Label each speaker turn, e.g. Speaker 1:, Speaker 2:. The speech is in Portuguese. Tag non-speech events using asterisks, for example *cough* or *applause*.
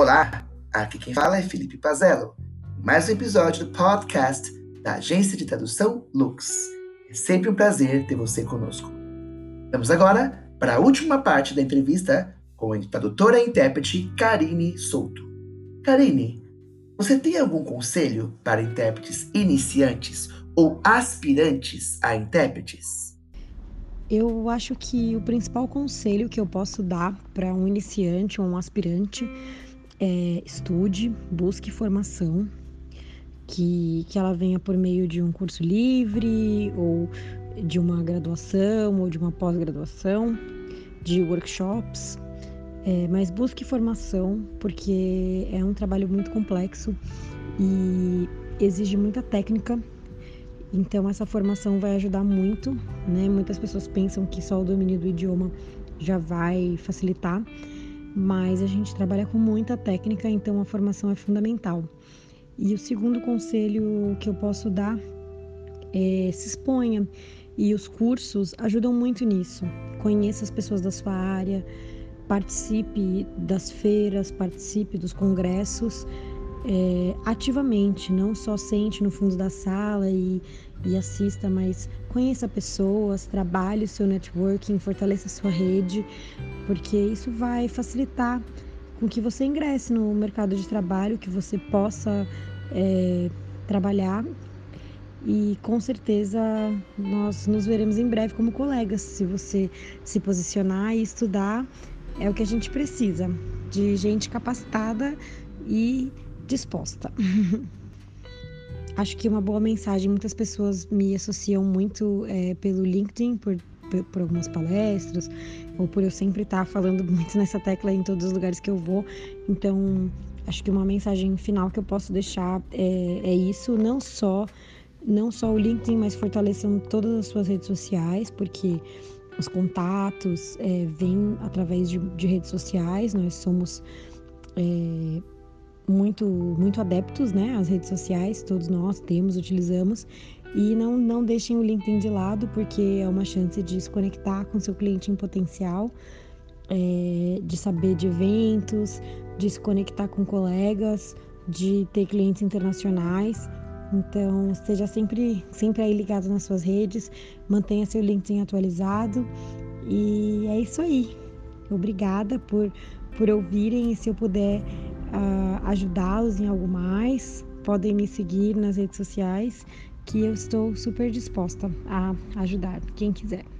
Speaker 1: Olá, aqui quem fala é Felipe Pazello. Mais um episódio do podcast da agência de tradução Lux. É sempre um prazer ter você conosco. Vamos agora para a última parte da entrevista com a tradutora e intérprete Karine Souto. Karine, você tem algum conselho para intérpretes iniciantes ou aspirantes a intérpretes?
Speaker 2: Eu acho que o principal conselho que eu posso dar para um iniciante ou um aspirante é estude, busque formação, que, que ela venha por meio de um curso livre ou de uma graduação ou de uma pós-graduação, de workshops, é, mas busque formação porque é um trabalho muito complexo e exige muita técnica. Então essa formação vai ajudar muito, né? Muitas pessoas pensam que só o domínio do idioma já vai facilitar, mas a gente trabalha com muita técnica, então a formação é fundamental. E o segundo conselho que eu posso dar é se exponha. E os cursos ajudam muito nisso. Conheça as pessoas da sua área, participe das feiras, participe dos congressos é, ativamente, não só sente no fundo da sala e, e assista, mas conheça pessoas, trabalhe o seu networking, fortaleça a sua rede, porque isso vai facilitar com que você ingresse no mercado de trabalho, que você possa é, trabalhar. E com certeza nós nos veremos em breve como colegas, se você se posicionar e estudar é o que a gente precisa, de gente capacitada e disposta. *laughs* Acho que uma boa mensagem, muitas pessoas me associam muito é, pelo LinkedIn, por, por algumas palestras, ou por eu sempre estar falando *laughs* muito nessa tecla em todos os lugares que eu vou. Então, acho que uma mensagem final que eu posso deixar é, é isso, não só não só o LinkedIn, mas fortalecendo todas as suas redes sociais, porque os contatos é, vêm através de, de, redes sociais, nós somos é, muito, muito adeptos né, às redes sociais, todos nós temos, utilizamos, e não, não deixem o LinkedIn de lado, porque é uma chance de se conectar com seu cliente em potencial, é, de saber de eventos, de se conectar com colegas, de ter clientes internacionais. Então, esteja sempre, sempre aí ligado nas suas redes, mantenha seu LinkedIn atualizado e é isso aí. Obrigada por, por ouvirem e se eu puder uh, ajudá-los em algo mais, podem me seguir nas redes sociais que eu estou super disposta a ajudar quem quiser.